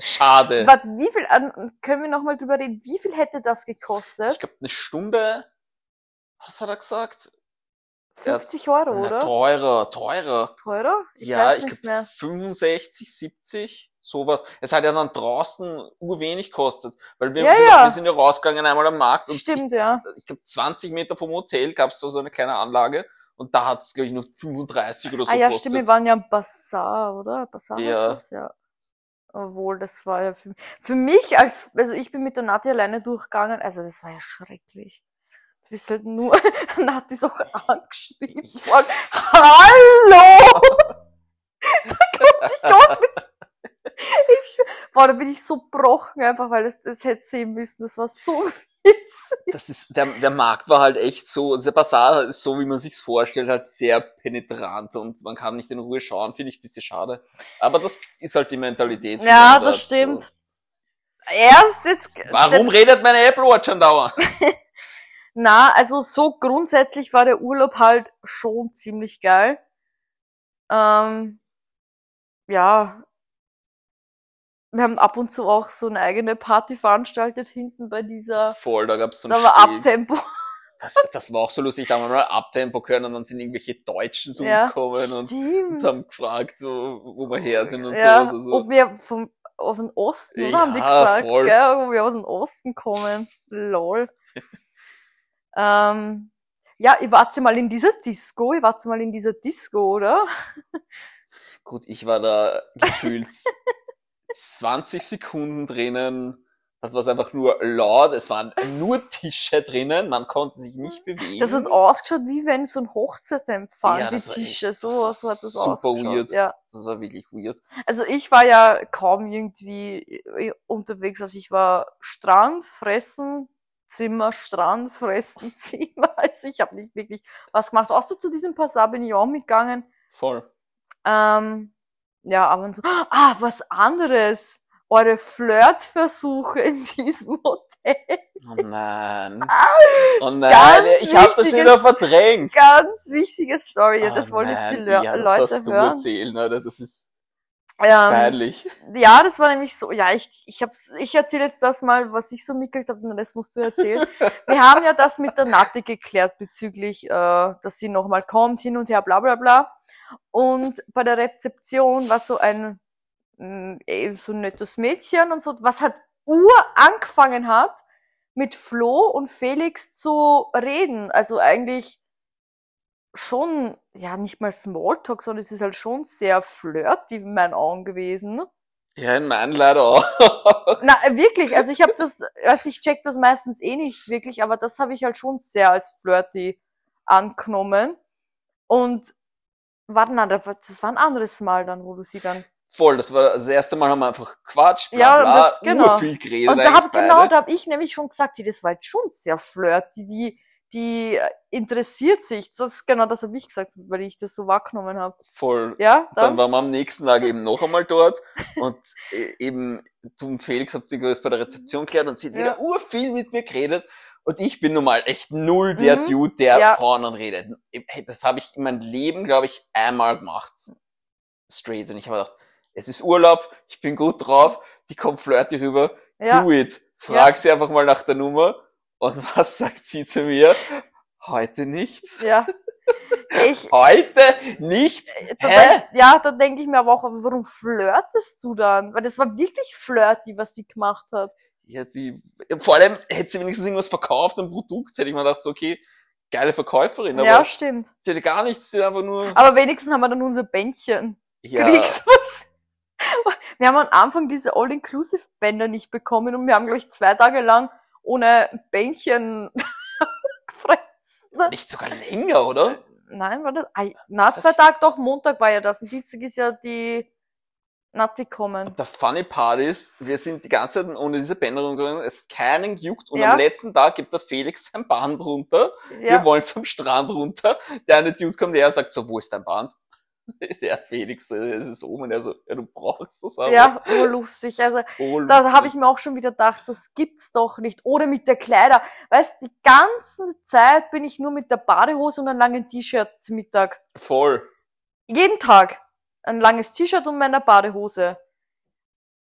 schade. [LAUGHS] Warte, wie viel, an, können wir nochmal drüber reden, wie viel hätte das gekostet? Ich glaube, eine Stunde, was hat er gesagt? er hat- 50 Euro, Na, oder? teurer, teurer. Teurer? Ich ja, weiß ich nicht glaube mehr. 65, 70, sowas. Es hat ja dann draußen urwenig kostet, weil wir, Ja, sind, ja. wir sind ja rausgegangen einmal am Markt und Stimmt, ich, ja. ich glaube 20 Meter vom Hotel gab es so, so eine kleine Anlage und da hat es glaube ich nur 35 oder so ah ja, kostet. stimmt, wir waren ja am Bazaar, oder? Bazaar Ja. heißt das, ja. Obwohl, das war ja für, für mich als, also ich bin mit der Nati alleine durchgegangen, also das war ja schrecklich. Du bist halt nur, [LAUGHS] Nati ist auch angeschrieben worden. Hallo! [LAUGHS] da konnte [LAUGHS] ich gar nicht. Ich, boah, da bin ich so brochen einfach, weil das, das hätte sehen müssen, das war so. Das ist, der, der Markt war halt echt so, der Bazar ist so, wie man sich's vorstellt, halt sehr penetrant und man kann nicht in Ruhe schauen, finde ich ein bisschen schade. Aber das ist halt die Mentalität. von Ja, das stimmt. Erst jetzt, Warum redet meine Apple Watch andauernd? [LAUGHS] [LAUGHS] Na, also so grundsätzlich war der Urlaub halt schon ziemlich geil. Ähm, ja. Wir haben ab und zu auch so eine eigene Party veranstaltet hinten bei dieser, Voll, da gab's so ein da war Steg. Abtempo. Das, das war auch so lustig, da haben wir mal Abtempo gehört und dann sind irgendwelche Deutschen zu uns Ja, gekommen und uns Stimmt. haben gefragt, so, wo wir her sind und Ja, so. Also so. ob wir vom, aus dem Osten, oder? Ja, haben die gesagt, voll. gell? Wo wir aus dem Osten kommen. Lol. [LAUGHS] ähm, ja, ihr wart ja mal in dieser Disco, ihr wart ja mal in dieser Disco, oder? Gut, ich war da gefühlt [LAUGHS] 20 Sekunden drinnen. Das war einfach nur laut. Es waren nur Tische drinnen. Man konnte sich nicht bewegen. Das hat ausgeschaut, wie wenn so ein Hochzeitsempfang, Ja, die war echt- Tische, so, so hat das super ausgeschaut. weird. Ja. Das war wirklich weird. Also ich war ja kaum irgendwie äh, unterwegs. Also ich war Strand, Fressen, Zimmer, Strand, Fressen, [LAUGHS] Zimmer. Also ich habe nicht wirklich was gemacht. Außer zu diesem Passat bin ich auch mitgegangen. Voll. Ähm, ja, aber so, ah, was anderes. Eure Flirtversuche in diesem Hotel. Oh nein. Ah, Oh nein, Ganz ich habe das wichtiges- wieder verdrängt. Ganz wichtige Story. Oh das wollen jetzt die Le ja, das Leute du hören. erzählen, oder? Das ist Ähm, peinlich. Ja, das war nämlich so. Ja, ich, ich hab's, ich erzähle jetzt das mal, was ich so mitgekriegt habe, den Rest musst du erzählen. [LAUGHS] Wir haben ja das mit der Nati geklärt bezüglich, äh, dass sie nochmal kommt, hin und her, bla bla bla. Und bei der Rezeption war so ein eh, so ein nettes Mädchen und so, was halt ur angefangen hat, mit Flo und Felix zu reden. Also eigentlich schon, ja, nicht mal Smalltalk, sondern es ist halt schon sehr flirty in meinen Augen gewesen. Ja, in meinen leider auch. [LAUGHS] Na, äh, wirklich, also ich habe das, also ich check das meistens eh nicht wirklich, aber das habe ich halt schon sehr als flirty angenommen. Und warte, na, das war ein anderes Mal dann, wo du sie dann. Voll, das war das erste Mal haben wir einfach Quatsch, bla Ja, bla, das- genau. viel geredet Und da hab, genau, da habe ich nämlich schon gesagt, die, das war jetzt schon sehr flirty, die, die interessiert sich. Das ist genau das habe ich gesagt, weil ich das so wahrgenommen habe. Voll. Ja, Dann dann? waren wir am nächsten Tag eben noch einmal dort und äh, eben du und Felix habt sich das bei der Rezeption geklärt und sie hat Ja. wieder urviel mit mir geredet und ich bin nun mal echt null der Mhm. Dude, der Ja. Frauen anredet. Hey, Das habe ich in meinem Leben, glaube ich, einmal gemacht. Straight. Und ich habe gedacht, es ist Urlaub, ich bin gut drauf, die kommt flirty rüber, ja. do it. Frag sie einfach mal nach der Nummer. Und [LAUGHS] was sagt sie zu mir? Heute nicht. Ja. Ich, [LAUGHS] Heute nicht? da Hä? denk, ja, da denke ich mir aber auch, warum flirtest du dann? Weil das war wirklich flirty, was sie gemacht hat. Ja, die, vor allem hätte sie wenigstens irgendwas verkauft, ein Produkt, hätte ich mir gedacht, so, okay, geile Verkäuferin, aber ja, stimmt. sie hatte gar nichts, sie hat einfach nur, Aber wenigstens haben wir dann unser Bändchen. ja, Kriegst was? [LAUGHS] Wir haben am Anfang diese All-Inclusive-Bänder nicht bekommen und wir haben, glaube ich, zwei Tage lang ohne Bändchen [LAUGHS] gefressen. nicht sogar länger, oder? Nein, war das? Na, zwei Tage doch, Montag war ja das. Und Dienstag ist ja die Natti kommen. Der funny Part ist, wir sind die ganze Zeit ohne diese Bänder rumgegangen, es keinen juckt und Ja. am letzten Tag gibt der Felix [LAUGHS] sein Band runter, wir Ja, wollen zum Strand runter, der eine Dude kommt her und sagt so, wo ist dein Band? [LAUGHS] Der Felix, äh, es ist oben und er so, ja, du brauchst das aber. ja, urlustig. Also, Oh, da habe lustig. ich mir auch schon wieder gedacht, das gibt's doch nicht. Oder mit der Kleider. Weißt, die ganze Zeit bin ich nur mit der Badehose und einem langen T-Shirt zum Mittag. Voll. Jeden Tag ein langes T-Shirt und meine Badehose.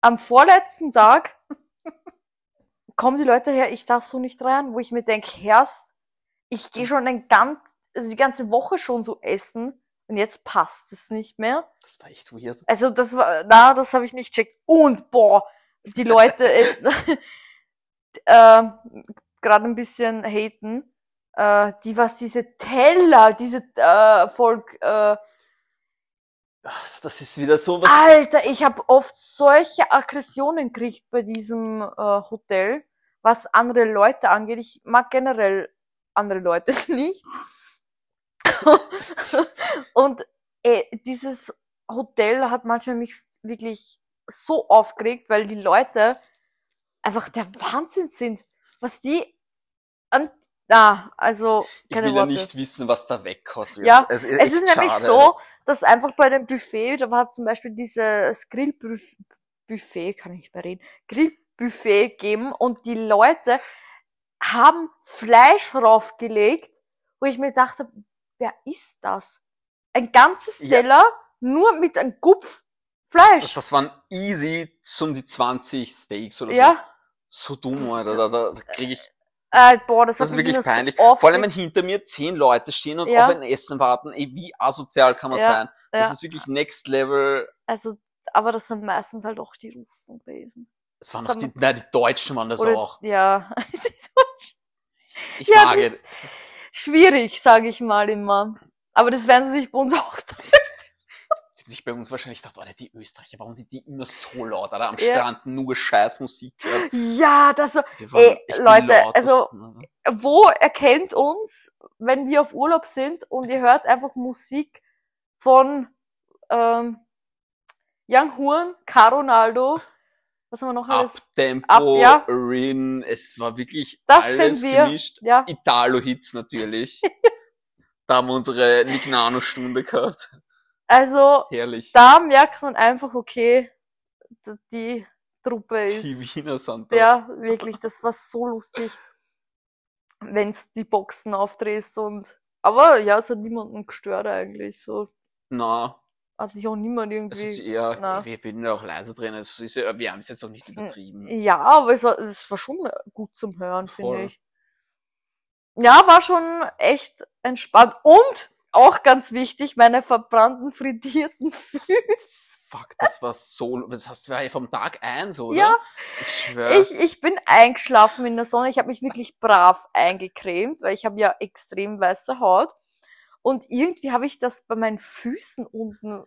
Am vorletzten Tag [LAUGHS] kommen die Leute her, ich darf so nicht rein, wo ich mir denke, Herrst, ich gehe schon ein ganz, also die ganze Woche schon so essen und jetzt passt es nicht mehr. Das war echt weird. Also das war, na, das habe ich nicht checkt. Und boah, die Leute äh, äh, gerade ein bisschen haten, äh, die was diese Teller, diese äh, Volk, äh, Ach, Das ist wieder so was. Alter, ich habe oft solche Aggressionen gekriegt bei diesem äh, Hotel, was andere Leute angeht. Ich mag generell andere Leute [LAUGHS] nicht. [LAUGHS] Und äh, dieses Hotel hat manchmal mich wirklich so aufgeregt, weil die Leute einfach der Wahnsinn sind, was die an, ah, also Ich keine will ja Worte. nicht wissen, was da wegkommt. Ja, es, Es ist nämlich so, dass einfach bei dem Buffet, da war es zum Beispiel dieses Grillbuffet, kann ich nicht mehr reden, Grillbuffet geben und die Leute haben Fleisch raufgelegt, wo ich mir dachte, wer ist das? Ein ganzes Ja. Teller nur mit einem Gupf Fleisch. Das waren easy zum die 20 Steaks oder so. ja, So dumm, Alter. Da, da, da krieg ich, äh, boah, das, das ist wirklich peinlich. So. Vor allem, wenn hinter mir zehn Leute stehen und Ja. auf ein Essen warten. Ey, wie asozial kann man Ja, sein? Das ja. ist wirklich next level. also aber das sind meistens halt auch die Russen gewesen. Es waren Das haben die, nein, die Deutschen waren das Oder, auch. Ja. [LAUGHS] Ich ja, mag das es. Schwierig, sage ich mal immer. Aber das werden sie sich bei uns auch [LAUGHS] haben sich bei uns wahrscheinlich gedacht, Alter, die Österreicher, warum sind die immer so laut? Oder am Ja. Strand nur Scheißmusik gehört. Ja, das so. Ey, Leute, also-? Wo erkennt uns, wenn wir auf Urlaub sind und ihr hört einfach Musik von ähm, Young Horn, Caronaldo, was haben wir noch alles? Abtempo, Ab- ja. Rin, es war wirklich Das alles sind wir. gemischt. Ja, Italo-Hits natürlich. [LAUGHS] da haben wir unsere Lignano-Stunde gehabt. also Herrlich. da merkt man einfach, okay, die Truppe ist. Die Wiener sind da. Ja, wirklich, das war so lustig, wenn's die Boxen aufdrehst und. Aber ja, es hat niemanden gestört eigentlich. So Na, hat sich auch niemand ist irgendwie. eher, na. wir ja auch leiser drehen. Es ist ja, wir haben es jetzt auch nicht übertrieben. Ja, aber es war, es war schon gut zum Hören, finde ich. Ja, war schon echt entspannt. Und auch ganz wichtig, meine verbrannten, frittierten Füße. Fuck, das war so, das hast du ja vom Tag eins, oder? Ja, Ich schwör. ich, ich bin eingeschlafen in der Sonne. Ich habe mich wirklich brav eingecremt, weil ich habe ja extrem weiße Haut. Und irgendwie habe ich das bei meinen Füßen unten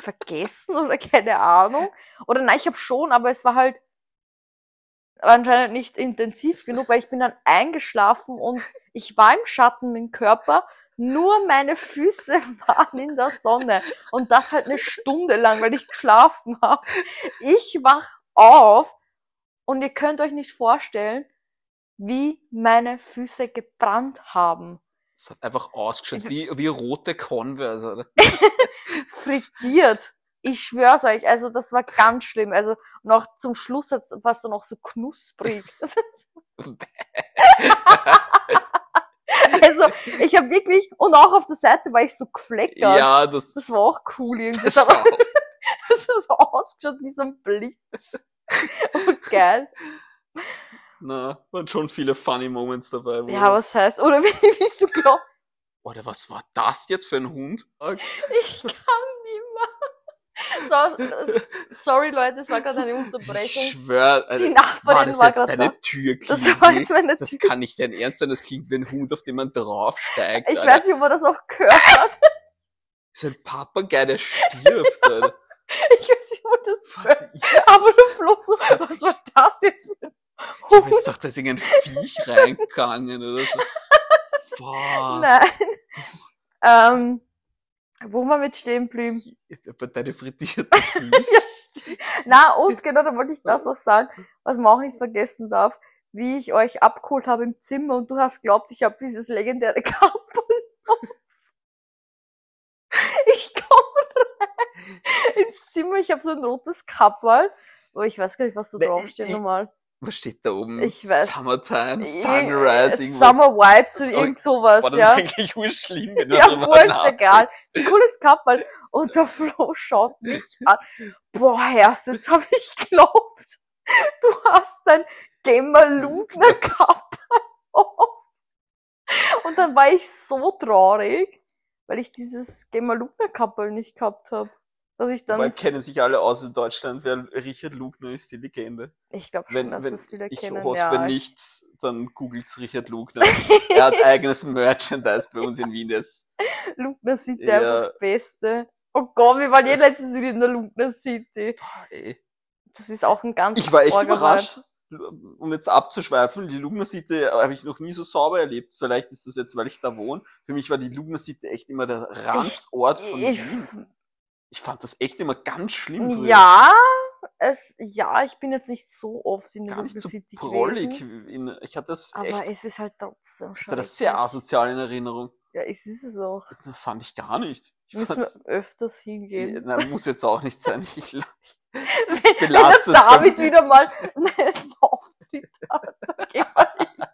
vergessen oder [LAUGHS] keine Ahnung. Oder nein, ich habe schon, aber es war halt anscheinend nicht intensiv genug, weil ich bin dann eingeschlafen und ich war im Schatten mit dem Körper. Nur meine Füße [LAUGHS] waren in der Sonne. Und das halt eine Stunde lang, weil ich geschlafen habe. Ich wach auf und ihr könnt euch nicht vorstellen, wie meine Füße gebrannt haben. Es hat einfach ausgeschaut wie, wie rote Converse, oder? [LAUGHS] Frittiert. Ich schwör's euch, also das war ganz schlimm. Also noch zum Schluss war dann noch so knusprig. [LAUGHS] also ich habe wirklich und auch auf der Seite war ich so gefleckert. ja, das, Das war auch cool irgendwie. das war, [LAUGHS] das hat ausgeschaut wie so ein Blitz. Und geil. Na, waren schon viele funny Moments dabei. wo- Ja, was heißt? Oder [LAUGHS] wie, wie so glaub, Oder was war das jetzt für ein Hund? ich kann nicht mehr. So, sorry Leute, es war gerade eine Ich Unterbrechung. schwör, also, Die war Nachbarin das war jetzt da. deine Türklinge? Das war jetzt meine Das Tür. kann nicht dein Ernst sein, das klingt wie ein Hund, auf den man draufsteigt. Ich Alter. weiß nicht, ob man das auch gehört hat. Das ist ein Papagei, der stirbt, Alter. [LAUGHS] Ich weiß nicht, ob man das Was ist Aber der Flo so, Was? was war das jetzt für ein Ich hab Hund? jetzt gedacht, da ist irgendein Viech reingegangen oder so. [LAUGHS] Fuck. Nein. Ähm, wo wir mit stehen blieben. Jetzt aber deine frittierten [LAUGHS] Füße. Na, und genau, da wollte ich das auch sagen, was man auch nicht vergessen darf, wie ich euch abgeholt habe im Zimmer und du hast glaubt, ich habe dieses legendäre [LAUGHS] Kappel auf. Ich komme rein ins Zimmer, ich habe so ein rotes Kappel. Oh, ich weiß gar nicht, was da draufsteht normal. Was steht da oben? Ich weiß. Summertime, Sunrise, irgendwas. Summer Vibes oder Oh, irgend sowas, Boah, das ja. ist eigentlich urschlimm, wenn du Ja, wurscht, egal. Ist ein cooles Kappel. Und der Flo schaut mich an. Boah, Herst, jetzt habe ich geglaubt, du hast ein Gemalugner Kappel auf. [LAUGHS] Und dann war ich so traurig, weil ich dieses Gemalugner Kappel nicht gehabt habe. Dass ich dann, kennen sich alle aus in Deutschland, wer Richard Lugner ist, die Legende. ich glaube schon, Wenn, dass wenn, das viele ich kennen. hoffe, ja, wenn nicht, dann googelt's Richard Lugner. [LAUGHS] er hat eigenes Merchandise bei uns in Wien, das Lugner City Ja. einfach das Beste. Oh Gott, wir waren eh letztens wieder in der Lugner City. Boah, ey. Das ist auch ein ganz Ich war echt überrascht, um jetzt abzuschweifen, die Lugner City habe ich noch nie so sauber erlebt. Vielleicht ist das jetzt, weil ich da wohne. Für mich war die Lugner City echt immer der Ranzort von Ich, Wien. Ich fand das echt immer ganz schlimm. früher. ja, es, ja, ich bin jetzt nicht so oft in der gar nicht so City prollig. In, ich hatte das Aber echt, es ist halt trotzdem ich hatte das sehr asozial in Erinnerung. Ja, es ist es auch. Das fand ich gar nicht. Ich Müssen wir öfters hingehen. Nein, muss jetzt auch nicht sein. [LAUGHS] Ich, wenn, belasse wenn der es David wieder mal [LAUGHS] einen Auftritt hat, dann gehen wir hin.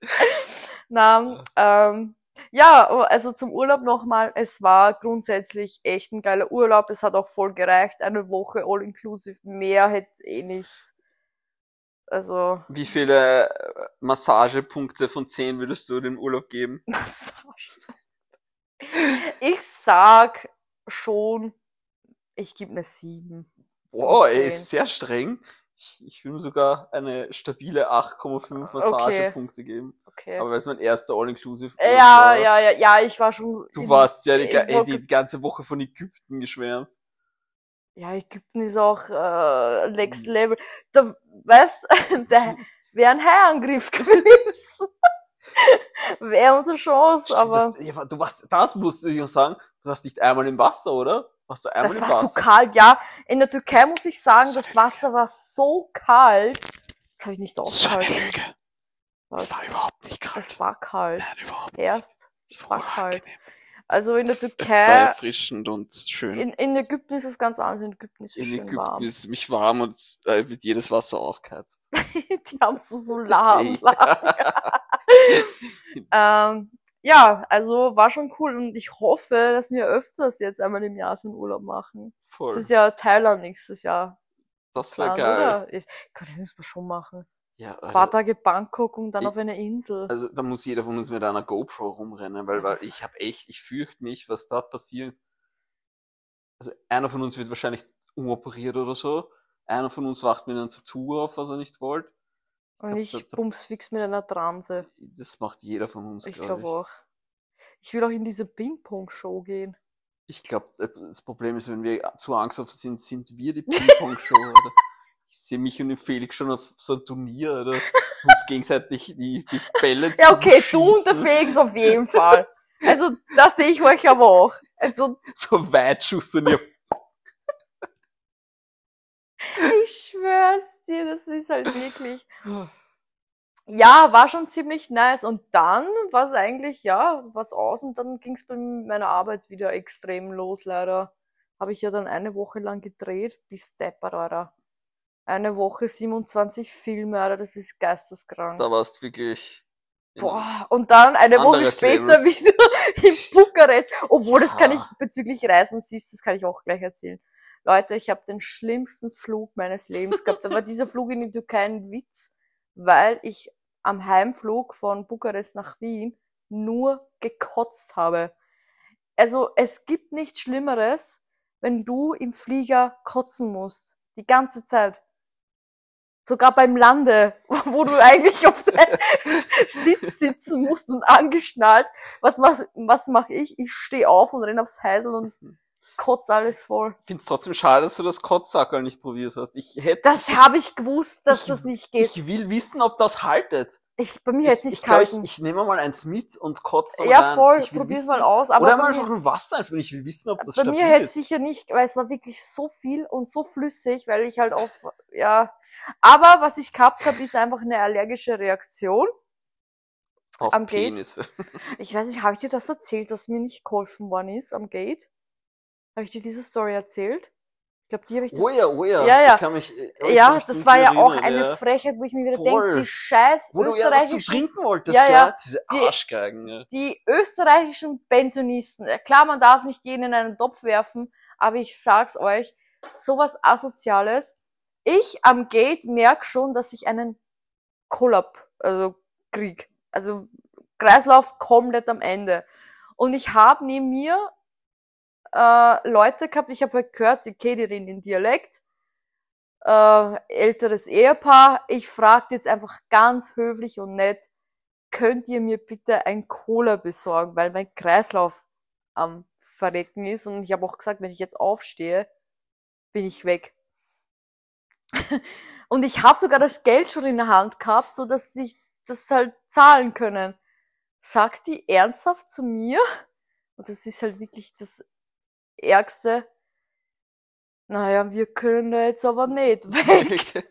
[LAUGHS] Na, ähm, ja, also zum Urlaub nochmal. Es war grundsätzlich echt ein geiler Urlaub. Es hat auch voll gereicht. Eine Woche all inclusive. Mehr hätte eh nicht. Also, wie viele äh, Massagepunkte von 10 würdest du den Urlaub geben? [LAUGHS] Massage. Ich sag schon, ich gebe mir sieben. Oh, Von er 10. ist sehr streng. Ich, ich will ihm sogar eine stabile 8,5 Massagepunkte geben. Okay. Aber weil es mein erster All-Inclusive ja, war. ja, ja, ja, ich war schon. Du warst ja die, ey, die ganze Woche von Ägypten geschwärmt. Ja, Ägypten ist auch äh, next Mhm. level. Da, weißt, da [LAUGHS] [LAUGHS] wäre ein Haiangriff [LAUGHS] gewesen. wäre unsere Chance, aber das, ja, du warst, das musst du dir sagen. Du warst nicht einmal im Wasser, oder? Warst du einmal das im war Wasser? zu kalt. Ja, in der Türkei muss ich sagen, das Wasser war so kalt. Das habe ich nicht Das ist ausgehalten. Das war überhaupt nicht kalt. Das war kalt. Nein, überhaupt nicht. Erst. Es war kalt. Also in der Es war Türkei, erfrischend und schön. in, in Ägypten ist es ganz anders. In Ägypten ist es In schön Ägypten warm. ist es mich warm und äh, wird jedes Wasser aufgeheizt. [LAUGHS] Die haben so Solaranlagen. [LAUGHS] [LAUGHS] Ähm, ja, also war schon cool und ich hoffe, dass wir öfters jetzt einmal im Jahr so einen Urlaub machen. Es Voll. ist ja Thailand nächstes Jahr. Das wäre geil. oder? Ich, Gott, das müssen wir schon machen. Ja, Ein paar. Tage Bangkok und dann Ich- auf einer Insel. Also da muss jeder von uns mit einer GoPro rumrennen, weil, weil ich habe echt, ich fürchte mich, was da passiert. Also einer von uns wird wahrscheinlich umoperiert oder so. Einer von uns wacht mit einem Tattoo auf, was er nicht wollte. und glaub, ich da- da- bums fix mit einer Transe. Das macht jeder von uns, Ich glaube glaube auch. Ich will auch in diese Ping-Pong-Show gehen. Ich glaube, das Problem ist, wenn wir zu angsthaft sind, sind wir die Ping-Pong-Show, oder? [LAUGHS] Ich sehe mich und den Felix schon auf so ein Turnier, oder? Uns gegenseitig die, die Bälle Ja, okay, du und der. Felix auf jeden Fall. Also, da sehe ich euch aber auch. Also, So Weitschussturnier. ich schwör's dir, das ist halt wirklich. Ja, war schon ziemlich nice. Und dann war es eigentlich, ja, was aus und dann ging's bei meiner Arbeit wieder extrem los, leider. Habe ich ja dann eine Woche lang gedreht, bis Depper, Alter. Eine Woche 27 Filme, Alter, das ist geisteskrank. Da warst wirklich. Boah, und dann eine Woche später wieder [LAUGHS] in Bukarest. Obwohl, das kann Ja. ich bezüglich Reisen siehst, das kann ich auch gleich erzählen. Leute, ich habe den schlimmsten Flug meines Lebens gehabt. Da war dieser Flug in die Türkei ein Witz, weil ich am Heimflug von Bukarest nach Wien nur gekotzt habe. Also es gibt nichts Schlimmeres, wenn du im Flieger kotzen musst. Die ganze Zeit. Sogar beim Lande, [LAUGHS] wo du eigentlich auf deinem [LAUGHS] Sitz sitzen musst und angeschnallt. Was mach, was mach ich? Ich stehe auf und renn aufs Heidel und kotz alles voll. Ich find's trotzdem schade, dass du das Kotzsackerl nicht probiert hast. Ich hätte. Das habe ich gewusst, dass Ich- das nicht geht. Ich will wissen, ob das haltet. Ich, bei mir hätte es ich, nicht ich, glaub, ich, ich nehme mal eins mit und kotze dann ja, voll, probier's wissen, mal aus. Aber oder mal einfach ein Wasser einfüllen. Ich will wissen, ob das Bei mir hätte ist. sicher nicht, weil es war wirklich so viel und so flüssig, weil ich halt auf, ja. Aber was ich gehabt habe, ist einfach eine allergische Reaktion. Auf am Gate. Penisse. [LAUGHS] Ich weiß nicht, habe ich dir das erzählt, dass mir nicht geholfen worden ist am Gate? Habe ich dir diese Story erzählt? Ich glaube, die habe ich das. Oh ja, oh ja. Ja, ja. Ich kann mich, äh, ich ja, mich das war ja auch erinnern, eine ja. Frechheit, wo ich mir wieder denke, die scheiß Wo du ja was zu österreichischen, trinken wolltest, Ja, ja. Diese Die- Arschgeigen, ja. die österreichischen Pensionisten. Klar, man darf nicht jeden in einen Topf werfen, aber ich sag's euch, sowas Asoziales. Ich am Gate merk schon, dass ich einen Kollab, also krieg. Also Kreislauf komplett am Ende. Und ich habe neben mir äh, Leute gehabt, ich habe halt gehört, okay, die reden in Dialekt. Äh, älteres Ehepaar. Ich fragte jetzt einfach ganz höflich und nett, könnt ihr mir bitte ein Cola besorgen, weil mein Kreislauf am Verrecken ist. Und ich habe auch gesagt, wenn ich jetzt aufstehe, bin ich weg. Und ich habe sogar das Geld schon in der Hand gehabt, so dass ich das halt zahlen können. Sagt die ernsthaft zu mir, und das ist halt wirklich das Ärgste, naja, wir können da jetzt aber nicht [LAUGHS] weg.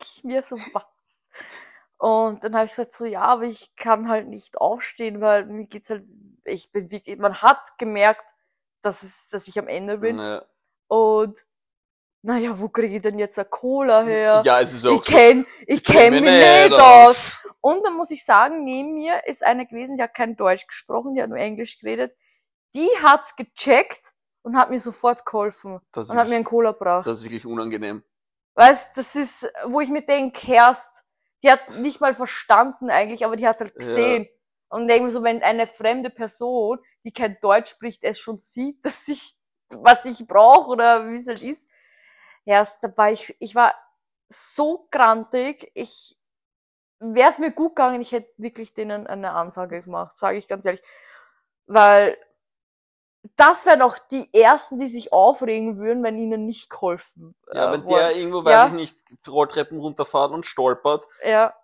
ich mir so was. Und dann habe ich gesagt so, ja, aber ich kann halt nicht aufstehen, weil mir geht's halt, ich bin wirklich, man hat gemerkt, dass es, dass ich am Ende bin. Ja. Und naja, wo kriege ich denn jetzt eine Cola her? ja, es ist auch ich kenn, ich kenn mich nicht aus. Und dann muss ich sagen, neben mir ist eine gewesen, die hat kein Deutsch gesprochen, die hat nur Englisch geredet. Die hat's gecheckt und hat mir sofort geholfen Das und hat mir wirklich, einen Cola gebracht. das ist wirklich unangenehm. Weißt, das ist, wo ich mir denke, Herst, die hat's nicht mal verstanden eigentlich, aber die hat's halt gesehen. Und denke mir so, wenn eine fremde Person, die kein Deutsch spricht, es schon sieht, [LAUGHS] dass ich was ich brauche oder wie es halt ist. Erst da war ich, ich war so grantig, ich wäre es mir gut gegangen, ich hätte wirklich denen eine Ansage gemacht, sage ich ganz ehrlich. Weil das wären doch die ersten, die sich aufregen würden, wenn ihnen nicht geholfen Ja, äh, wenn wurde. der irgendwo, weiß Ja. ich nicht, Rolltreppen runterfährt und stolpert. Ja,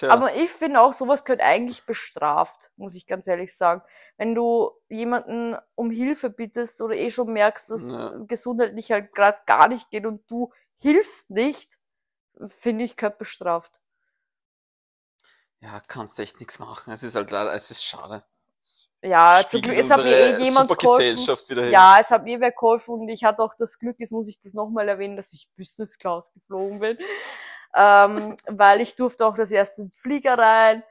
Tja, aber ich finde auch, sowas gehört eigentlich bestraft, muss ich ganz ehrlich sagen. Wenn du jemanden um Hilfe bittest oder eh schon merkst, dass Ja. gesundheitlich halt gerade gar nicht geht und du hilfst nicht, finde ich, gehört bestraft. ja, kannst echt nichts machen. Es ist halt leider, es ist schade. Es Ja, zum Glück, es hat mir eh jemand geholfen. Ja, es hat mir wer geholfen und ich hatte auch das Glück, jetzt muss ich das nochmal erwähnen, dass ich Business Class geflogen bin. Ähm, weil ich durfte auch das erste Flieger rein.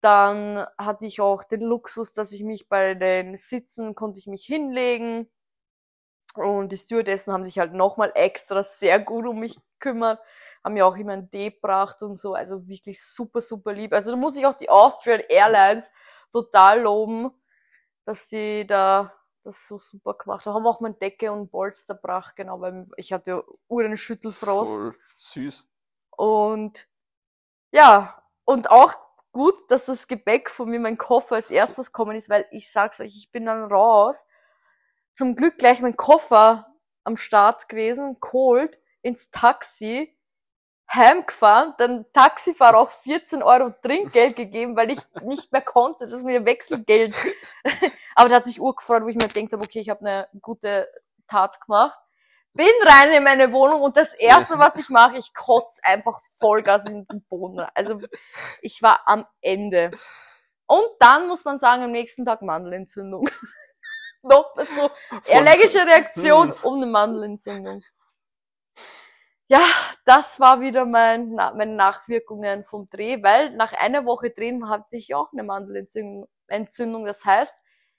Dann hatte ich auch den Luxus, dass ich mich bei den Sitzen konnte ich mich hinlegen. Und die Stewardessen haben sich halt nochmal extra sehr gut um mich gekümmert, haben mir auch immer einen Tee gebracht und so. Also wirklich super, super lieb. Also da muss ich auch die Austrian Airlines total loben, dass sie da das so super gemacht haben. Haben auch meine Decke und Polster gebracht, genau, weil ich hatte ja uren Schüttelfrost. Voll süß. Und ja, und auch gut, dass das Gepäck von mir, mein Koffer als erstes kommen ist, weil ich sag's euch, ich bin dann raus. Zum Glück gleich mein Koffer am Start gewesen, geholt, ins Taxi, heimgefahren, dann Taxifahrer auch 14 Euro Trinkgeld gegeben, weil ich nicht mehr konnte, das mir Wechselgeld. [LAUGHS] Aber der hat sich urgefreut, wo ich mir gedacht habe, okay, ich habe eine gute Tat gemacht. Bin rein in meine Wohnung und das erste, was ich mache, ich kotz einfach Vollgas in den Boden. Also ich war am Ende. Und dann muss man sagen, am nächsten Tag Mandelentzündung. [LAUGHS] Noch so allergische Reaktion Hm. um eine Mandelentzündung. Ja, das war wieder mein, na, meine Nachwirkungen vom Dreh, weil nach einer Woche Drehen hatte ich auch eine Mandelentzündung. Entzündung. Das heißt,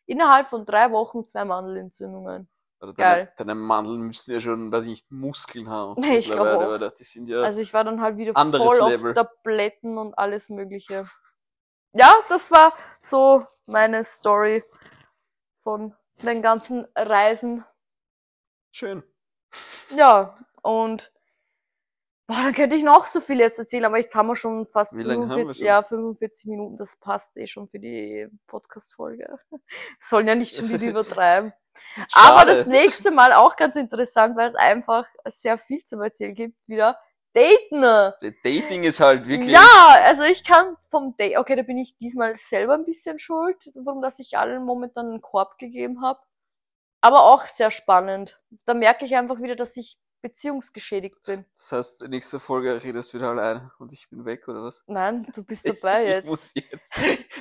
innerhalb von drei Wochen zwei Mandelentzündungen. Oder Geil. Deine, deine Mandeln müssen ja schon, weiß ich nicht, Muskeln haben. [LAUGHS] Nee, ich glaub mittlerweile, auch. oder? Die sind ja, Also ich war dann halt wieder voll Level. auf Tabletten und alles mögliche. Ja, das war so meine Story von den ganzen Reisen. schön. Ja, und boah, dann könnte ich noch so viel jetzt erzählen, aber jetzt haben wir schon fast Wie lange haben wir 45, schon? ja, 45 Minuten, das passt eh schon für die Podcast-Folge. [LAUGHS] Sollen ja nicht schon wieder [LAUGHS] übertreiben. Aber Schade. das nächste Mal auch ganz interessant, weil es einfach sehr viel zu erzählen gibt, wieder Daten. Dating ist halt wirklich, Ja, also ich kann vom Date, okay, da bin ich diesmal selber ein bisschen schuld, warum dass ich allen momentan einen Korb gegeben habe. Aber auch sehr spannend. Da merke ich einfach wieder, dass ich beziehungsgeschädigt bin. das heißt, in nächster Folge redest du wieder alleine und ich bin weg, oder was? Nein, du bist [LAUGHS] dabei ich, jetzt. Ich muss jetzt,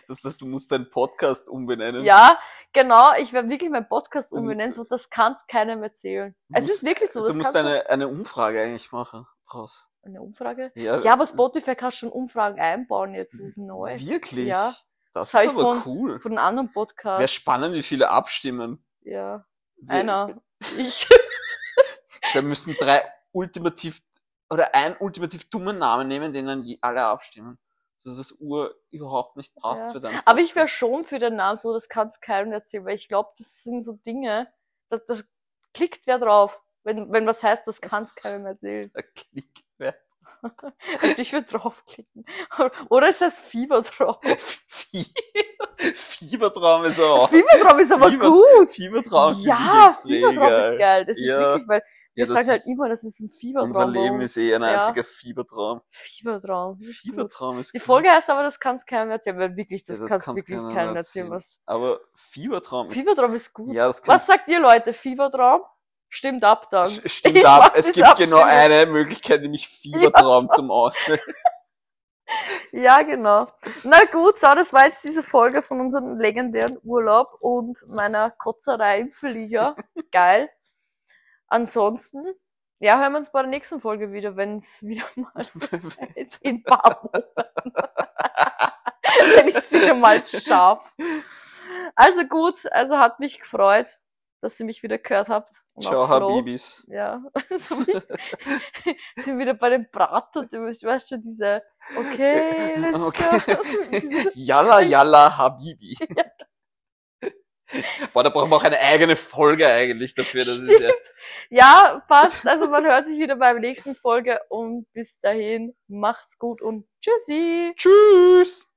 das heißt, du musst deinen Podcast umbenennen. Ja, genau, ich werde wirklich meinen Podcast umbenennen, so das kann's keinem erzählen. Du Es musst- ist wirklich so, Du musst kannst eine, eine Umfrage eigentlich machen draus. Eine Umfrage? Ja, Ja, aber Spotify kann schon Umfragen einbauen jetzt, das ist neu. Wirklich? Ja. Das, Das ist aber von- cool. Von einem anderen Wäre Podcast. spannend, wie viele abstimmen. Ja, Wir- einer. [LAUGHS] Ich. Wir müssen drei ultimativ oder einen ultimativ dummen Namen nehmen, den dann alle abstimmen. Dass das Uhr überhaupt nicht passt Ja. für deinen Aber ich wäre schon für den Namen so, das kann's keinem erzählen, weil ich glaube, das sind so Dinge, das, das klickt wer drauf. Wenn, wenn was heißt, das kann's keinem erzählen. Der Klick wär- [LAUGHS] Also ich würde draufklicken. Oder ist das Fieber drauf? [LAUGHS] Fie- Fiebertraum ist auch. Fieber drauf ist aber Fieber- gut. Fiebertraum finde Ja, ich extrem Fieber drauf ist geil. Das ist Ja. wirklich, weil Ja, das sagt halt immer, das ist ein Fiebertraum. Unser Leben ist eh ein Ja. einziger Fiebertraum. Fiebertraum. ist gut. Fiebertraum ist Die cool. Folge heißt aber, das kann's keinem erzählen, weil wirklich, das, Ja, das kann's kann's wirklich keinem erzählen. erzählen. Was. Aber Fiebertraum ist, Fiebertraum ist gut. ja, das Was sagt ihr Leute? Fiebertraum? Stimmt ab dann. [LAUGHS] Stimmt Ich ab. Es gibt genau eine Möglichkeit, nämlich Fiebertraum zum Auswählen. [LAUGHS] Ja, genau. Na gut, so, das war jetzt diese Folge von unserem legendären Urlaub und meiner Kotzerei im Flieger. [LAUGHS] Geil. Ansonsten, ja, hören wir uns bei der nächsten Folge wieder, wenn es [LAUGHS] wieder mal [LAUGHS] in paar [LAUGHS] wenn ich es wieder mal schaff. Also gut, also hat mich gefreut, dass ihr mich wieder gehört habt. Und Ciao. Habibis. Ja, sind wieder bei den Braten, du weißt schon, diese, okay, let's Okay. go. Diese- Yalla, yalla, Habibi. Boah, da brauchen wir auch eine eigene Folge eigentlich dafür. Das ist ja, Ja, passt. Also man hört sich wieder beim nächsten Folge und bis dahin macht's gut und tschüssi. tschüss!